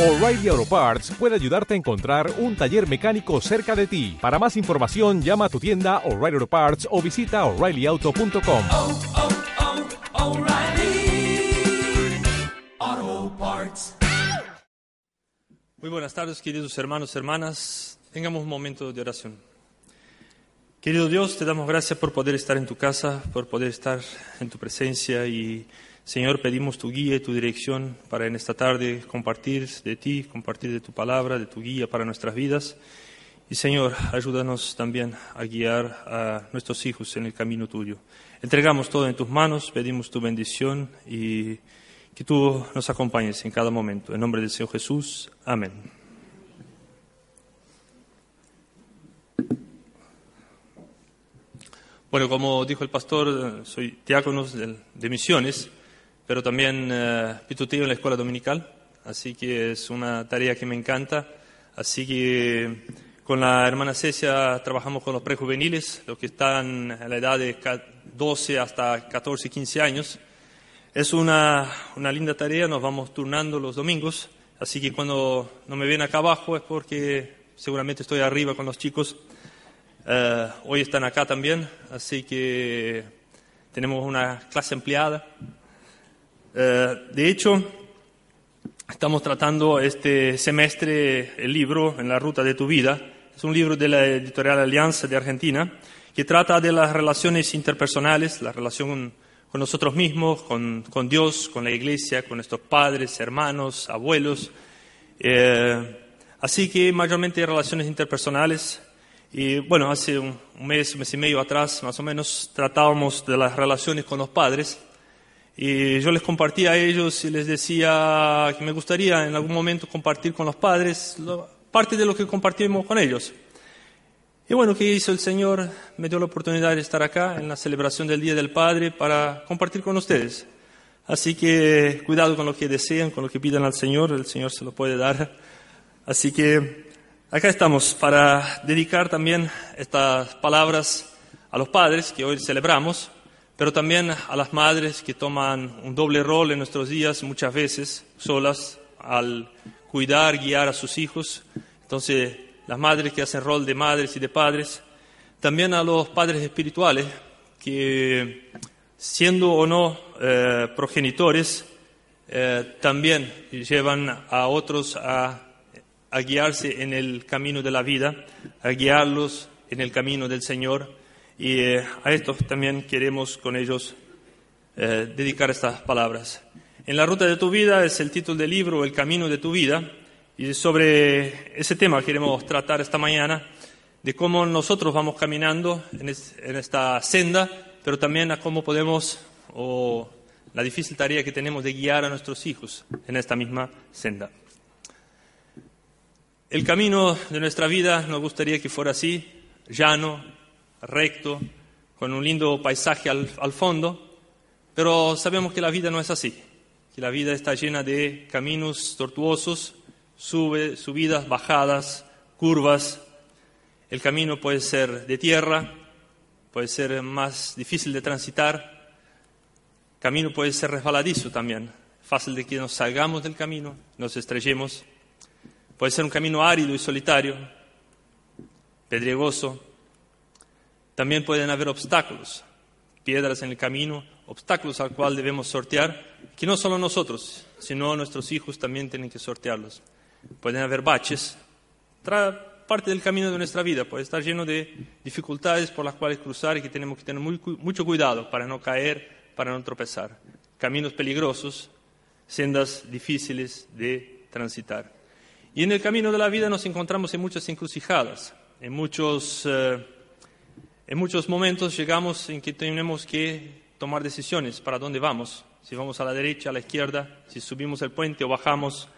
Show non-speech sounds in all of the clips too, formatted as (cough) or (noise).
O'Reilly Auto Parts puede ayudarte a encontrar un taller mecánico cerca de ti. Para más información, llama a tu tienda O'Reilly Auto Parts o visita oreillyauto.com. oh, oh, Parts. Muy buenas tardes, queridos hermanos, hermanas. Tengamos un momento de oración. Querido Dios, te damos gracias por poder estar en tu casa, por poder estar en tu presencia y, Señor, pedimos tu guía y tu dirección para en esta tarde compartir de ti, compartir de tu palabra, de tu guía para nuestras vidas. Y, Señor, ayúdanos también a guiar a nuestros hijos en el camino tuyo. Entregamos todo en tus manos, pedimos tu bendición y que tú nos acompañes en cada momento. En nombre del Señor Jesús. Amén. Bueno, como dijo el pastor, soy diácono de, de misiones, pero también eh, pituteo en la escuela dominical, así que es una tarea que me encanta. Así que con la hermana Cecia trabajamos con los prejuveniles, los que están a la edad de ca- 12 hasta 14, 15 años. Es una, una linda tarea, nos vamos turnando los domingos, así que cuando no me ven acá abajo es porque seguramente estoy arriba con los chicos. Eh, hoy están acá también, así que tenemos una clase empleada. Eh, de hecho, estamos tratando este semestre el libro En la ruta de tu vida. Es un libro de la editorial Alianza de Argentina que trata de las relaciones interpersonales, la relación con nosotros mismos, con, Dios, con la iglesia, con nuestros padres, hermanos, abuelos. Eh, así que mayormente relaciones interpersonales. Y bueno, hace un mes, un mes y medio atrás, más o menos, tratábamos de las relaciones con los padres. Y yo les compartí a ellos y les decía que me gustaría en algún momento compartir con los padres parte de lo que compartimos con ellos. Y bueno, ¿qué hizo el Señor? Me dio la oportunidad de estar acá en la celebración del Día del Padre para compartir con ustedes. Así que cuidado con lo que desean, con lo que pidan al Señor, el Señor se lo puede dar. Así que acá estamos para dedicar también estas palabras a los padres que hoy celebramos, pero también a las madres que toman un doble rol en nuestros días, muchas veces solas, al cuidar, guiar a sus hijos. Entonces, las madres que hacen rol de madres y de padres, también a los padres espirituales que, siendo o no eh, progenitores, eh, también llevan a otros a, a guiarse en el camino de la vida, a guiarlos en el camino del Señor. Y eh, a esto también queremos con ellos eh, dedicar estas palabras. En la ruta de tu vida es el título del libro, El camino de tu vida, y sobre ese tema queremos tratar esta mañana, de cómo nosotros vamos caminando en, en esta senda, pero también a cómo podemos, o la difícil tarea que tenemos de guiar a nuestros hijos en esta misma senda. El camino de nuestra vida nos gustaría que fuera así, llano, recto, con un lindo paisaje al, fondo, pero sabemos que la vida no es así, que la vida está llena de caminos tortuosos, sube, subidas, bajadas, curvas. El camino puede ser de tierra, puede ser más difícil de transitar, camino puede ser resbaladizo también, fácil de que nos salgamos del camino, nos estrellemos. Puede ser un camino árido y solitario, pedregoso. También pueden haber obstáculos, piedras en el camino, obstáculos al cual debemos sortear, que no solo nosotros, sino nuestros hijos también tienen que sortearlos. Pueden haber baches, parte del camino de nuestra vida puede estar lleno de dificultades por las cuales cruzar y que tenemos que tener mucho cuidado para no caer, para no tropezar. Caminos peligrosos, sendas difíciles de transitar. Y en el camino de la vida nos encontramos en muchas encrucijadas, en muchos, eh, en muchos momentos llegamos en que tenemos que tomar decisiones para dónde vamos, si vamos a la derecha, a la izquierda, si subimos el puente o bajamos.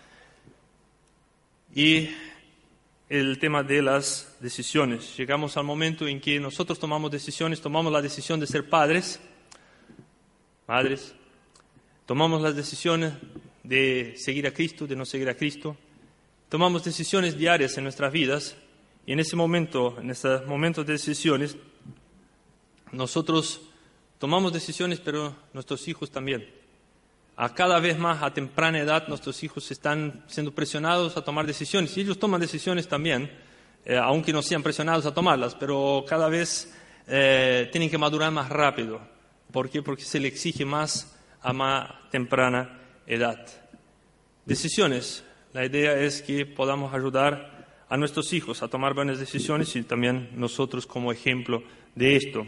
Y el tema de las decisiones. Llegamos al momento en que nosotros tomamos decisiones, tomamos la decisión de ser padres, madres, tomamos las decisiones de seguir a Cristo, de no seguir a Cristo, tomamos decisiones diarias en nuestras vidas y en ese momento, en esos momentos de decisiones, nosotros tomamos decisiones, pero nuestros hijos también. a cada vez más a temprana edad nuestros hijos están siendo presionados a tomar decisiones. Y ellos toman decisiones también, eh, aunque no sean presionados a tomarlas, pero cada vez eh, tienen que madurar más rápido. ¿Por qué? Porque se le exige más a más temprana edad. Decisiones. La idea es que podamos ayudar a nuestros hijos a tomar buenas decisiones y también nosotros como ejemplo de esto.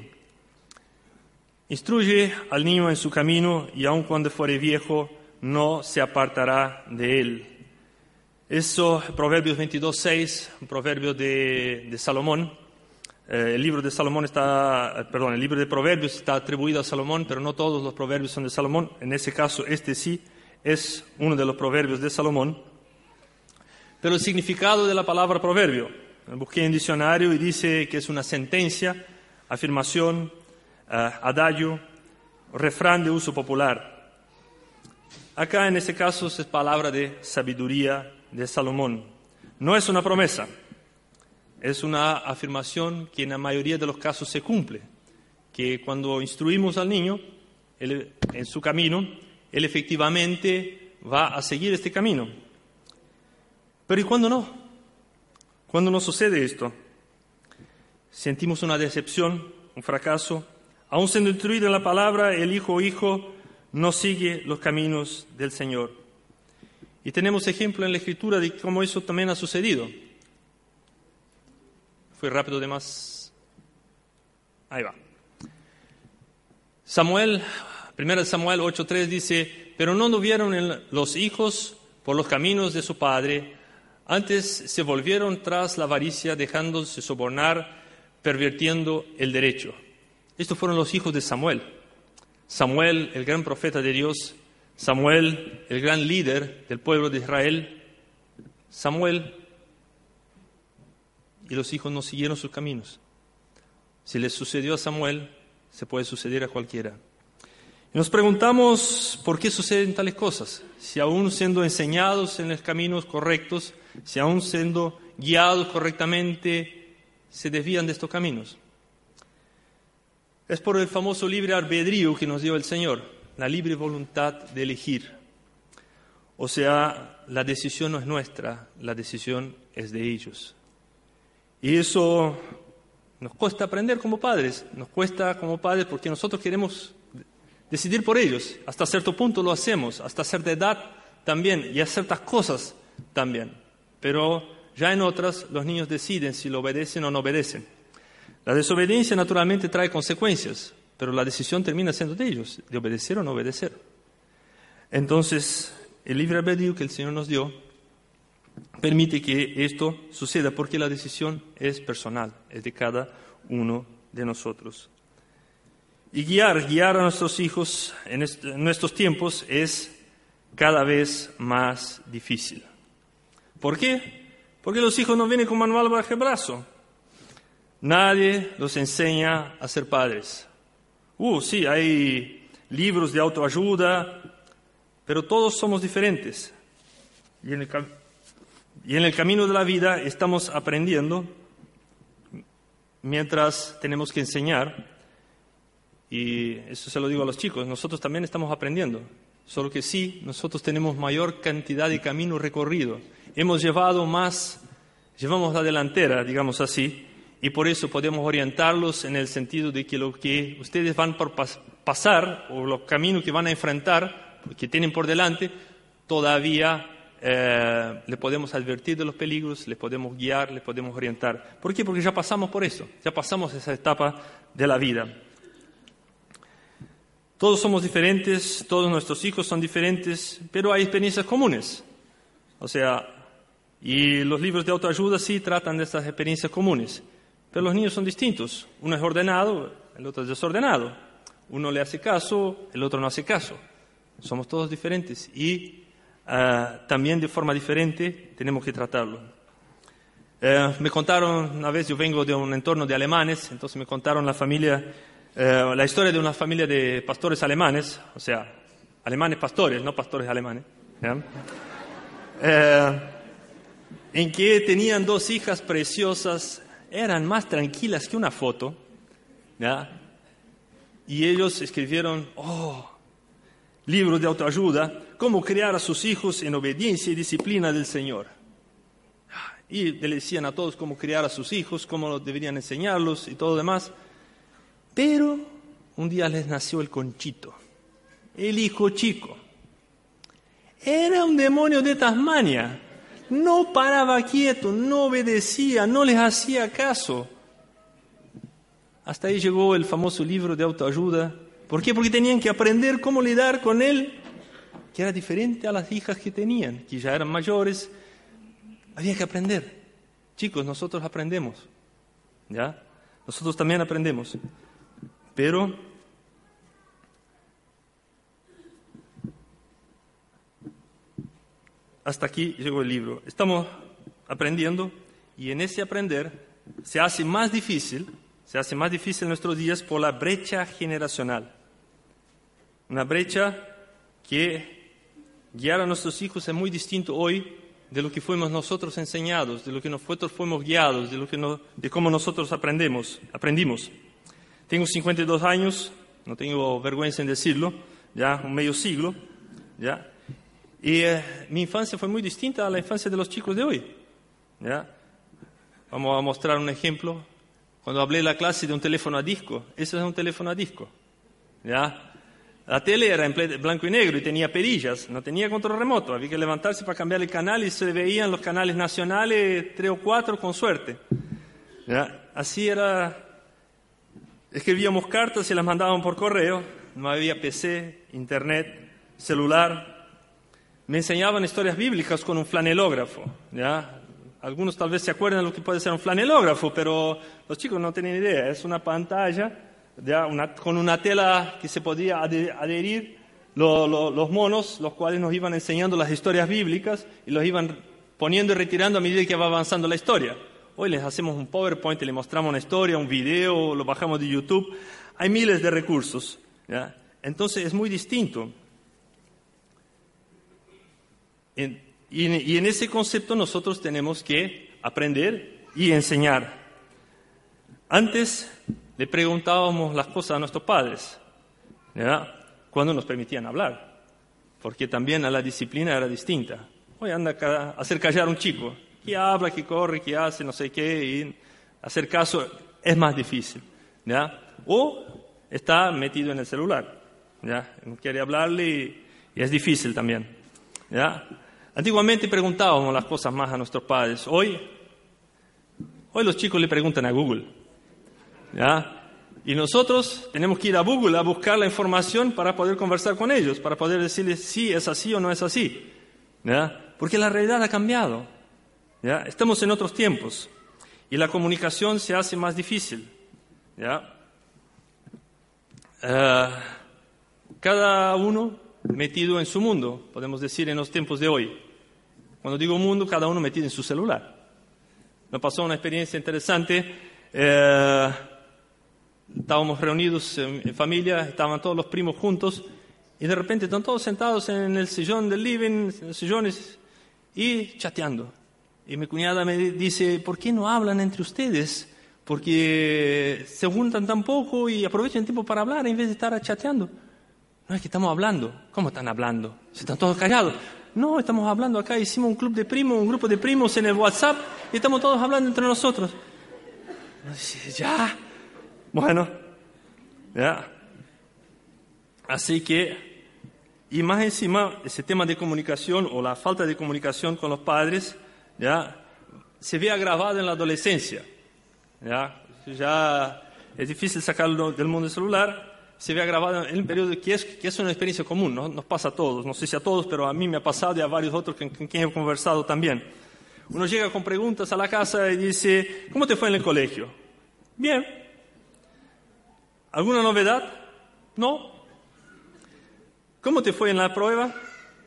Instruye al niño en su camino y aun cuando fuere viejo no se apartará de él. Eso, Proverbios 22, 6, un proverbio de, de Salomón. Eh, el libro de Salomón está, eh, perdón, el libro de Proverbios está atribuido a Salomón, pero no todos los proverbios son de Salomón. En ese caso, este sí es uno de los proverbios de Salomón. Pero el significado de la palabra proverbio, busqué en diccionario y dice que es una sentencia, afirmación, adagio, refrán de uso popular. Acá en este caso es palabra de sabiduría de Salomón. No es una promesa, es una afirmación que en la mayoría de los casos se cumple, que cuando instruimos al niño en su camino, él efectivamente va a seguir este camino. Pero ¿y cuándo no? ¿Cuándo no sucede esto? Sentimos una decepción, un fracaso, Aún siendo instruido en la palabra, el hijo o hijo no sigue los caminos del Señor. Y tenemos ejemplo en la Escritura de cómo eso también ha sucedido. Fue rápido de más. Ahí va. Samuel, 1 Samuel 8:3 dice, pero no anduvieron los hijos por los caminos de su padre, antes se volvieron tras la avaricia, dejándose sobornar, pervirtiendo el derecho. Estos fueron los hijos de Samuel. Samuel, el gran profeta de Dios, Samuel, el gran líder del pueblo de Israel, Samuel y los hijos no siguieron sus caminos. Si les sucedió a Samuel, se puede suceder a cualquiera. Y nos preguntamos por qué suceden tales cosas. Si aún siendo enseñados en los caminos correctos, si aún siendo guiados correctamente, se desvían de estos caminos. Es por el famoso libre albedrío que nos dio el Señor, la libre voluntad de elegir. O sea, la decisión no es nuestra, la decisión es de ellos. Y eso nos cuesta aprender como padres, nos cuesta como padres porque nosotros queremos decidir por ellos. Hasta cierto punto lo hacemos, hasta cierta edad también, y a ciertas cosas también. Pero ya en otras los niños deciden si lo obedecen o no obedecen. La desobediencia naturalmente trae consecuencias, pero la decisión termina siendo de ellos, de obedecer o no obedecer. Entonces, el libre albedrío que el Señor nos dio permite que esto suceda porque la decisión es personal, es de cada uno de nosotros. Y guiar, guiar a nuestros hijos en, en estos tiempos es cada vez más difícil. ¿Por qué? Porque los hijos no vienen con manual bajo el brazo. Nadie los enseña a ser padres. Uh, sí, hay libros de autoayuda, pero todos somos diferentes. Y en el camino de la vida estamos aprendiendo mientras tenemos que enseñar. Y eso se lo digo a los chicos, nosotros también estamos aprendiendo. Solo que sí, nosotros tenemos mayor cantidad de camino recorrido. Hemos llevado más, llevamos la delantera, digamos así, y por eso podemos orientarlos en el sentido de que lo que ustedes van por pasar o los caminos que van a enfrentar, que tienen por delante, todavía eh, le podemos advertir de los peligros, les podemos guiar, les podemos orientar. ¿Por qué? Porque ya pasamos por eso, ya pasamos esa etapa de la vida. Todos somos diferentes, todos nuestros hijos son diferentes, pero hay experiencias comunes. O sea, y los libros de autoayuda sí tratan de estas experiencias comunes. Pero los niños son distintos. Uno es ordenado, el otro es desordenado. Uno le hace caso, el otro no hace caso. Somos todos diferentes y uh, también de forma diferente tenemos que tratarlo. Uh, me contaron, una vez yo vengo de un entorno de alemanes, entonces me contaron la familia, uh, la historia de una familia de pastores alemanes, o sea, alemanes pastores, no pastores alemanes, en que tenían dos hijas preciosas eran más tranquilas que una foto, ¿ya? Y ellos escribieron, oh, libros de autoayuda, cómo criar a sus hijos en obediencia y disciplina del Señor. Y le decían a todos cómo criar a sus hijos, cómo deberían enseñarlos y todo demás. Pero un día les nació el conchito, el hijo chico. Era un demonio de Tasmania. No paraba quieto, no obedecía, no les hacía caso. Hasta ahí llegó el famoso libro de autoayuda. ¿Por qué? Porque tenían que aprender cómo lidiar con él, que era diferente a las hijas que tenían, que ya eran mayores. Había que aprender. Chicos, nosotros aprendemos. ¿Ya? Nosotros también aprendemos. Pero hasta aquí llegó el libro. Estamos aprendiendo y en ese aprender se hace más difícil, se hace más difícil en nuestros días por la brecha generacional. Una brecha que guiar a nuestros hijos es muy distinto hoy de lo que fuimos nosotros enseñados, de lo que nosotros fuimos guiados, de, lo que no, de cómo nosotros aprendemos, aprendimos. Tengo 52 años, no tengo vergüenza en decirlo, ya un medio siglo, ya. Y eh, mi infancia fue muy distinta a la infancia de los chicos de hoy, ya. Vamos a mostrar un ejemplo. Cuando hablé en la clase de un teléfono a disco, ese es un teléfono a disco, ya. La tele era en blanco y negro y tenía perillas, no tenía control remoto, había que levantarse para cambiar el canal y se veían los canales nacionales, tres o cuatro con suerte. ¿Ya? Así era, escribíamos cartas y las mandábamos por correo, no había PC, internet, celular. Me enseñaban historias bíblicas con un flanelógrafo. ¿ya? Algunos tal vez se acuerdan de lo que puede ser un flanelógrafo, pero los chicos no tienen idea, es una pantalla con una tela que se podía adherir los monos, los cuales nos iban enseñando las historias bíblicas y los iban poniendo y retirando a medida que va avanzando la historia. Hoy les hacemos un PowerPoint les mostramos una historia, un video, lo bajamos de YouTube. Hay miles de recursos. Entonces es muy distinto. Y en ese concepto nosotros tenemos que aprender y enseñar. Antes le preguntábamos las cosas a nuestros padres, cuando nos permitían hablar, porque también a la disciplina era distinta. Hoy anda a hacer callar a un chico, que habla, que corre, que hace, no sé qué, y hacer caso es más difícil. ¿ya? O está metido en el celular, no quiere hablarle y, y es difícil también. ¿ya? Antiguamente preguntábamos las cosas más a nuestros padres, hoy, hoy los chicos le preguntan a Google. ¿ya? Y nosotros tenemos que ir a Google a buscar la información para poder conversar con ellos, para poder decirles si es así o no es así. ¿ya? Porque la realidad ha cambiado. ¿ya? Estamos en otros tiempos y la comunicación se hace más difícil. ¿ya? Eh, cada uno metido en su mundo, podemos decir en los tiempos de hoy. Cuando digo mundo, cada uno metido en su celular. Nos pasó una experiencia interesante. Eh, estábamos reunidos en, familia, estaban todos los primos juntos y de repente están todos sentados en el sillón del living, en los sillones y chateando. Y mi cuñada me dice, ¿por qué no hablan entre ustedes? Porque se juntan tan poco y aprovechan el tiempo para hablar en vez de estar chateando. No es que estamos hablando. ¿Cómo están hablando? Se están todos callados. No, estamos hablando acá. Hicimos un club de primos, un grupo de primos en el WhatsApp y estamos todos hablando entre nosotros. Ya, bueno, ¿ya? Así que, y más encima, ese tema de comunicación o la falta de comunicación con los padres, ¿ya? Se ve agravado en la adolescencia, ¿ya? Ya es difícil sacarlo del mundo celular, se ve agravado en el periodo que es, que es una experiencia común, ¿no? nos pasa a todos, no sé si a todos, pero a mí me ha pasado y a varios otros con quien he conversado también. Uno llega con preguntas a la casa y dice, ¿cómo te fue en el colegio? Bien, ¿Alguna novedad? No. ¿Cómo te fue en la prueba?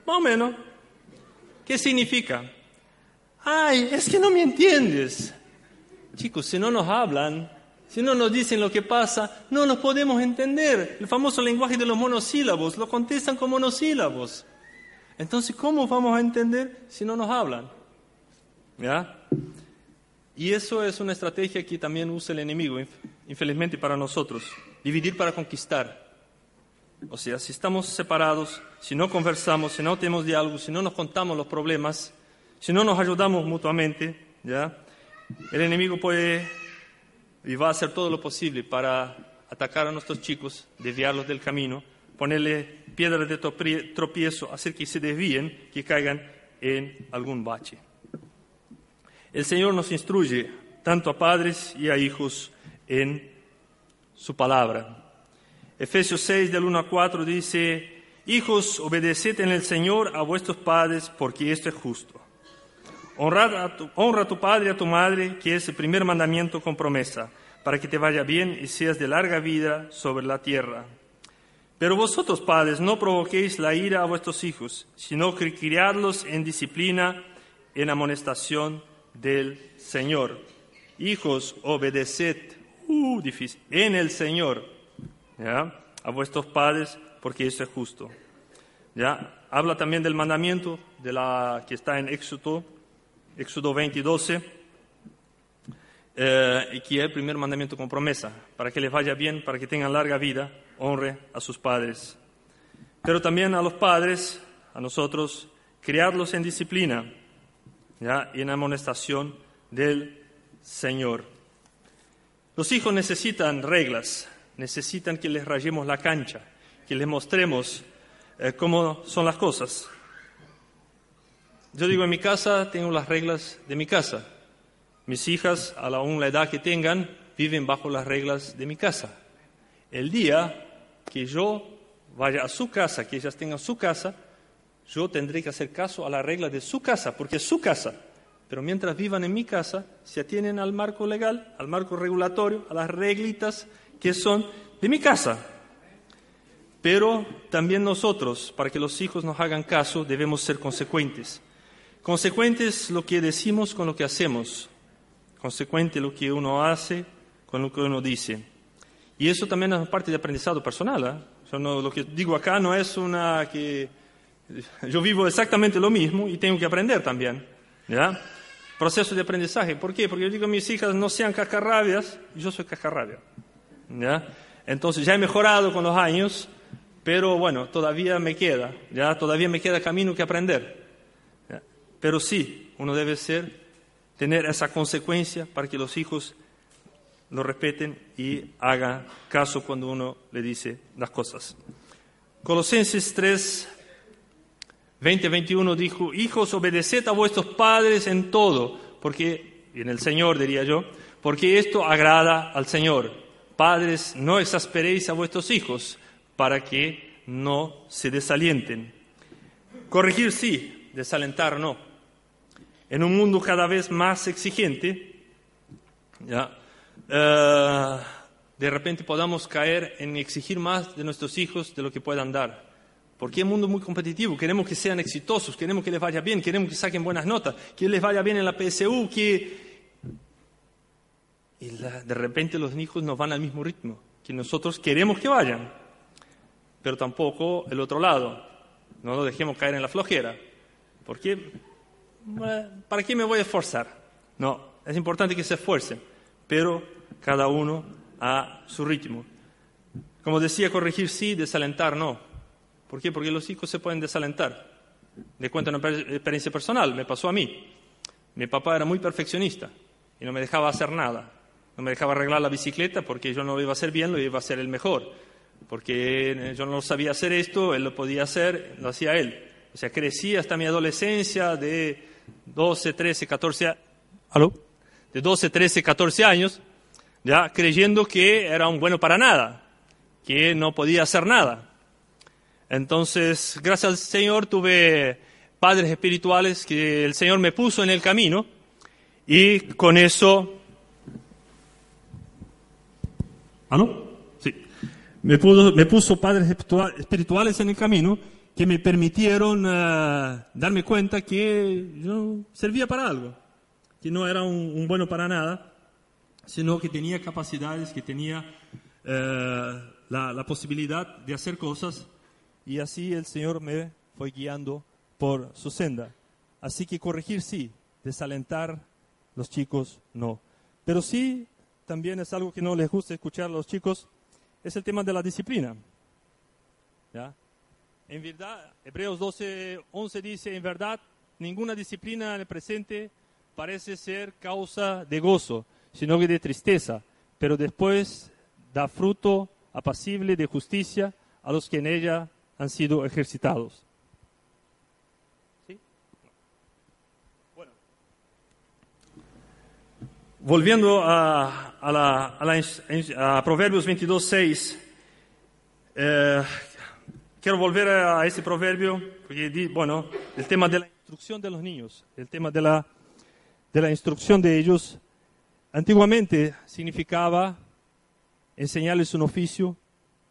Más o menos. ¿Qué significa? Ay, es que no me entiendes. Chicos, si no nos hablan, si no nos dicen lo que pasa, no nos podemos entender. El famoso lenguaje de los monosílabos, lo contestan con monosílabos. Entonces, ¿cómo vamos a entender si no nos hablan? ¿Ya? Y eso es una estrategia que también usa el enemigo, infelizmente para nosotros. Dividir para conquistar. O sea, si estamos separados, si no conversamos, si no tenemos diálogo, si no nos contamos los problemas, si no nos ayudamos mutuamente, ¿ya? El enemigo puede y va a hacer todo lo posible para atacar a nuestros chicos, desviarlos del camino, ponerle piedras de tropie- tropiezo, hacer que se desvíen, que caigan en algún bache. El Señor nos instruye tanto a padres y a hijos en su palabra. Efesios 6 del 1 a 4 dice, Hijos, obedeced en el Señor a vuestros padres, porque esto es justo. Honra a tu padre y a tu madre, que es el primer mandamiento con promesa, para que te vaya bien y seas de larga vida sobre la tierra. Pero vosotros, padres, no provoquéis la ira a vuestros hijos, sino criadlos en disciplina, en amonestación del Señor. Hijos, obedeced, uh, difícil, en el Señor, a vuestros padres, porque eso es justo. ¿ya? Habla también del mandamiento de la, que está en Éxodo, Éxodo 20, 12, eh, y que es el primer mandamiento con promesa, para que les vaya bien, para que tengan larga vida, honre a sus padres. Pero también a los padres, a nosotros, criarlos en disciplina ¿ya? y en amonestación del Señor. Los hijos necesitan reglas, necesitan que les rayemos la cancha, que les mostremos eh, cómo son las cosas. Yo digo, en mi casa tengo las reglas de mi casa. Mis hijas, a la, aún la edad que tengan, viven bajo las reglas de mi casa. El día que yo vaya a su casa, que ellas tengan su casa, yo tendré que hacer caso a la regla de su casa, porque es su casa. Pero mientras vivan en mi casa, se atienen al marco legal, al marco regulatorio, a las reglitas que son de mi casa. Pero también nosotros, para que los hijos nos hagan caso, debemos ser consecuentes. Consecuentes lo que decimos con lo que hacemos. Consecuente lo que uno hace con lo que uno dice. Y eso también es parte de aprendizado personal. sea, no- lo que digo acá no es una que (laughs) yo vivo exactamente lo mismo y tengo que aprender también. ¿ya? Proceso de aprendizaje. ¿Por qué? Porque yo digo a mis hijas no sean cascarrabias y yo soy cascarrabia. ¿ya? Entonces ya he mejorado con los años, pero bueno, todavía me queda, ya todavía me queda camino que aprender. Pero sí, uno debe ser, tener esa consecuencia para que los hijos lo respeten y hagan caso cuando uno le dice las cosas. Colosenses 3, 20, 21 dijo, hijos, obedeced a vuestros padres en todo, porque, y en el Señor diría yo, porque esto agrada al Señor. Padres, no exasperéis a vuestros hijos para que no se desalienten. Corregir sí, desalentar no. En un mundo cada vez más exigente, ya, eh, de repente podamos caer en exigir más de nuestros hijos de lo que puedan dar. Porque es un mundo muy competitivo, queremos que sean exitosos, queremos que les vaya bien, queremos que saquen buenas notas, que les vaya bien en la PSU, que... Y la- de repente los hijos no van al mismo ritmo que nosotros queremos que vayan. Pero tampoco el otro lado, no lo dejemos caer en la flojera. Porque, ¿para qué me voy a esforzar? No, es importante que se esfuercen, pero cada uno a su ritmo. Como decía, corregir sí, desalentar no. ¿Por qué? Porque los hijos se pueden desalentar. Le cuento una per- experiencia personal, me pasó a mí. Mi papá era muy perfeccionista y no me dejaba hacer nada. No me dejaba arreglar la bicicleta porque yo no lo iba a hacer bien, lo iba a hacer el mejor. Porque yo no sabía hacer esto, él lo podía hacer, lo hacía él. O sea, crecí hasta mi adolescencia de 12, 13, 14 a- ¿Aló? De 12, 13, 14 años, ya creyendo que era un bueno para nada, que no podía hacer nada. Entonces, gracias al Señor tuve padres espirituales que el Señor me puso en el camino y con eso... ¿Ah, no? Sí. Me, pudo- me puso padres espiritua- espirituales en el camino que me permitieron eh, darme cuenta que yo servía para algo, que no era un, un bueno para nada, sino que tenía capacidades, que tenía eh, la, posibilidad de hacer cosas y así el Señor me fue guiando por su senda. Así que corregir sí, desalentar los chicos no. Pero sí, también es algo que no les gusta escuchar a los chicos, es el tema de la disciplina. ¿ya? En verdad, Hebreos 12, 11 dice, en verdad, ninguna disciplina en el presente parece ser causa de gozo, sino que de tristeza, pero después da fruto apacible de justicia a los que en ella han sido ejercitados. ¿Sí? Bueno. Volviendo a, a, la, a, la, a Proverbios 22, 6, eh, quiero volver a, ese proverbio, porque, bueno, el tema de la instrucción de los niños, el tema de la, de la instrucción de ellos, antiguamente significaba enseñarles un oficio,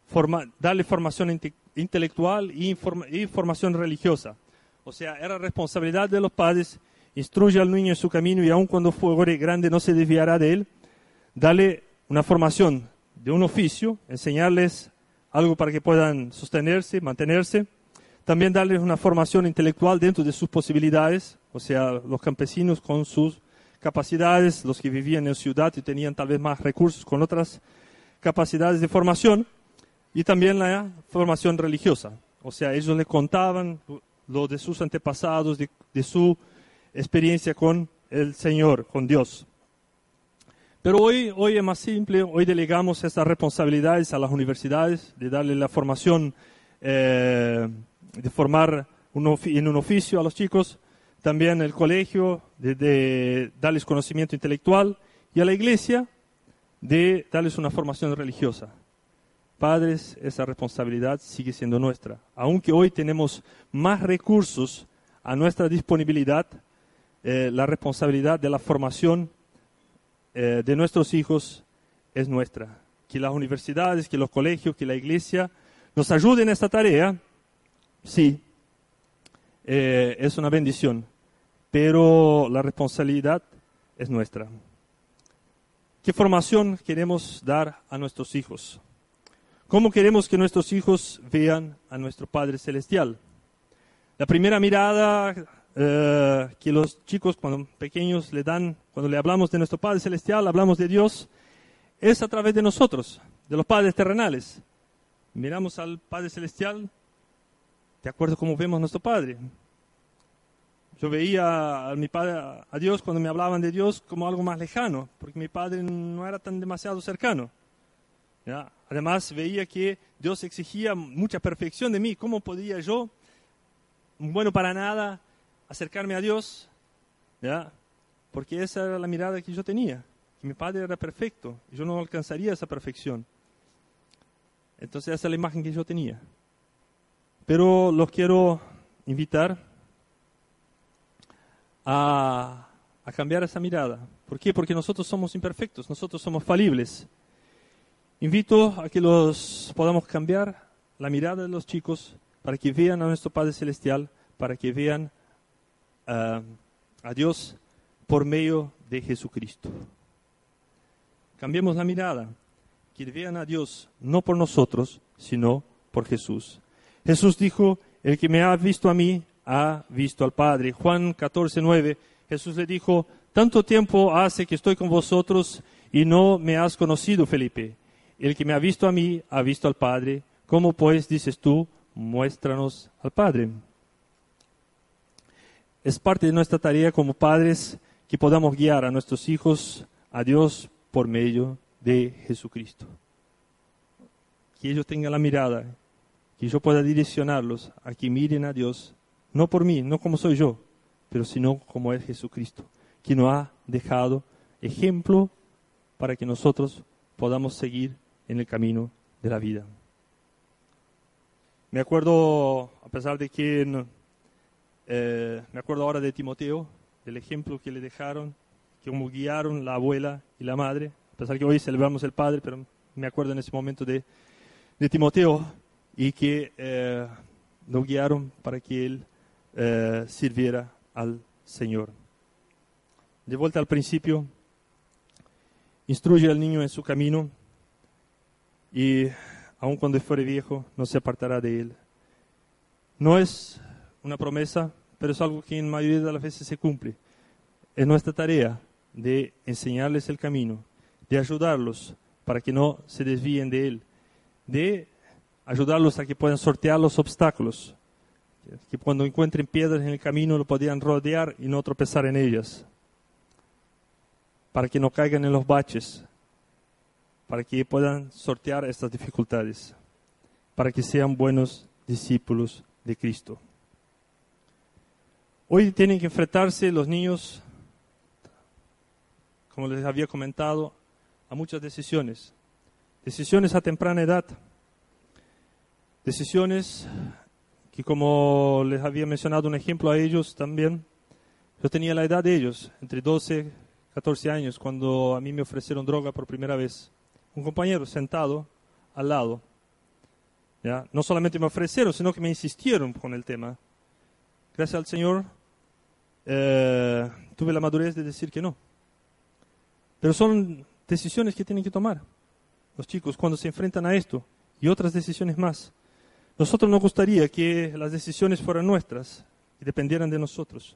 forma, darle formación inte, intelectual y, y, formación religiosa. O sea, era responsabilidad de los padres, instruye al niño en su camino y aun cuando fuere grande no se desviará de él, darle una formación de un oficio, enseñarles algo para que puedan sostenerse, mantenerse, también darles una formación intelectual dentro de sus posibilidades, o sea, los campesinos con sus capacidades, los que vivían en ciudad y tenían tal vez más recursos con otras capacidades de formación, y también la formación religiosa. O sea, ellos le contaban lo de sus antepasados, de, de su experiencia con el Señor, con Dios. Pero hoy, hoy es más simple, hoy delegamos estas responsabilidades a las universidades de darle la formación, eh, de formar un en un oficio a los chicos, también el colegio, de, darles conocimiento intelectual y a la iglesia de darles una formación religiosa. Padres, esa responsabilidad sigue siendo nuestra. Aunque hoy tenemos más recursos a nuestra disponibilidad, eh, la responsabilidad de la formación eh, de nuestros hijos es nuestra. Que las universidades, que los colegios, que la iglesia nos ayuden en esta tarea, sí, eh, es una bendición, pero la responsabilidad es nuestra. ¿Qué formación queremos dar a nuestros hijos? ¿Cómo queremos que nuestros hijos vean a nuestro Padre Celestial? La primera mirada eh, que los chicos cuando pequeños le dan, cuando le hablamos de nuestro Padre Celestial, hablamos de Dios, es a través de nosotros, de los padres terrenales. Miramos al Padre Celestial de acuerdo a cómo vemos a nuestro Padre. Yo veía a mi padre, a Dios, cuando me hablaban de Dios, como algo más lejano, porque mi padre no era tan demasiado cercano. Además, veía que Dios exigía mucha perfección de mí. ¿Cómo podía yo, bueno para nada, acercarme a Dios, ¿ya? Porque esa era la mirada que yo tenía, que mi Padre era perfecto, y yo no alcanzaría esa perfección. Entonces esa es la imagen que yo tenía. Pero los quiero invitar a, a cambiar esa mirada. ¿Por qué? Porque nosotros somos imperfectos, nosotros somos falibles. Invito a que los podamos cambiar la mirada de los chicos para que vean a nuestro Padre Celestial, para que vean uh, a Dios por medio de Jesucristo. Cambiemos la mirada, que vean a Dios no por nosotros, sino por Jesús. Jesús dijo, el que me ha visto a mí, ha visto al Padre. Juan 14, 9, Jesús le dijo, tanto tiempo hace que estoy con vosotros y no me has conocido, Felipe. El que me ha visto a mí, ha visto al Padre. ¿Cómo pues dices tú, muéstranos al Padre? Es parte de nuestra tarea como padres que podamos guiar a nuestros hijos a Dios por medio de Jesucristo. Que ellos tengan la mirada, que yo pueda direccionarlos a que miren a Dios, no por mí, no como soy yo, pero sino como es Jesucristo, que nos ha dejado ejemplo para que nosotros podamos seguir en el camino de la vida. Me acuerdo, a pesar de que eh, me acuerdo ahora de Timoteo, del ejemplo que le dejaron, que como guiaron la abuela y la madre, a pesar que hoy celebramos el padre, pero me acuerdo en ese momento de, Timoteo y que eh, lo guiaron para que él eh, sirviera al Señor. De vuelta al principio, instruye al niño en su camino y aun cuando fuere viejo no se apartará de él. No es una promesa, pero es algo que en mayoría de las veces se cumple. Es nuestra tarea de enseñarles el camino, de ayudarlos para que no se desvíen de él, de ayudarlos a que puedan sortear los obstáculos, que cuando encuentren piedras en el camino lo podían rodear y no tropezar en ellas, para que no caigan en los baches, para que puedan sortear estas dificultades, para que sean buenos discípulos de Cristo. Hoy tienen que enfrentarse los niños, como les había comentado, a muchas decisiones. Decisiones a temprana edad. Decisiones que, como les había mencionado un ejemplo a ellos también, yo tenía la edad de ellos, entre 12 y 14 años, cuando a mí me ofrecieron droga por primera vez. Un compañero sentado al lado. ¿ya? No solamente me ofrecieron, sino que me insistieron con el tema. Gracias al Señor, eh, tuve la madurez de decir que no. Pero son decisiones que tienen que tomar los chicos cuando se enfrentan a esto y otras decisiones más. Nosotros nos gustaría que las decisiones fueran nuestras y dependieran de nosotros.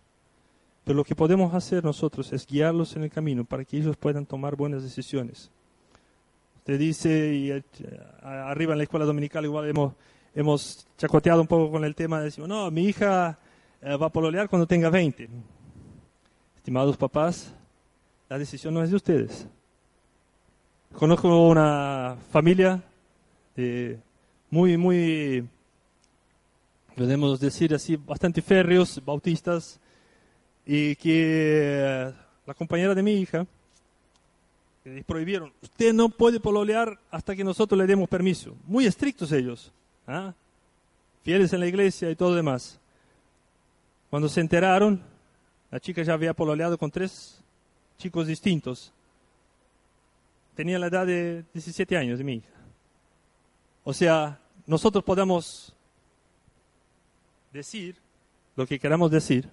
Pero lo que podemos hacer nosotros es guiarlos en el camino para que ellos puedan tomar buenas decisiones. Usted dice, y eh, arriba en la escuela dominical igual hemos, hemos chacoteado un poco con el tema, decimos, no, mi hija va a pololear cuando tenga 20. Estimados papás, la decisión no es de ustedes. Conozco una familia eh, muy, muy, podemos decir así, bastante férreos, bautistas, y que la compañera de mi hija les prohibieron, usted no puede pololear hasta que nosotros le demos permiso. Muy estrictos ellos, ¿ah? fieles en la iglesia y todo demás. Cuando se enteraron, la chica ya había pololeado con tres chicos distintos tenía la edad de 17 años de mi hija. O sea, nosotros podemos decir lo que queramos decir,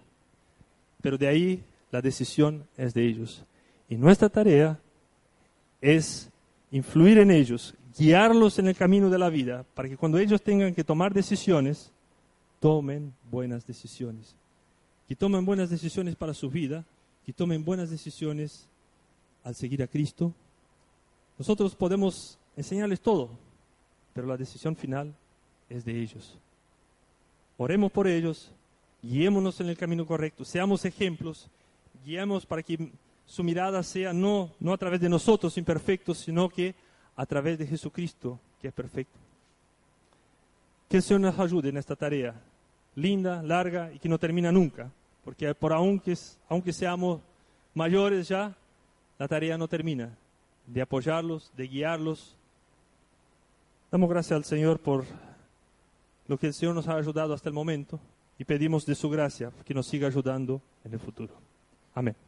pero de ahí la decisión es de ellos. Y nuestra tarea es influir en ellos, guiarlos en el camino de la vida, para que cuando ellos tengan que tomar decisiones, tomen buenas decisiones. Que tomen buenas decisiones para su vida, que tomen buenas decisiones al seguir a Cristo nosotros podemos enseñarles todo, pero la decisión final es de ellos. Oremos por ellos, guiémonos en el camino correcto, seamos ejemplos, guiemos para que su mirada sea no, no a través de nosotros imperfectos, sino que a través de Jesucristo, que es perfecto. Que el Señor nos ayude en esta tarea, linda, larga y que no termina nunca, porque por aunque, aunque seamos mayores ya, la tarea no termina de apoyarlos, de guiarlos. Damos gracias al Señor por lo que el Señor nos ha ayudado hasta el momento y pedimos de su gracia que nos siga ayudando en el futuro. Amén.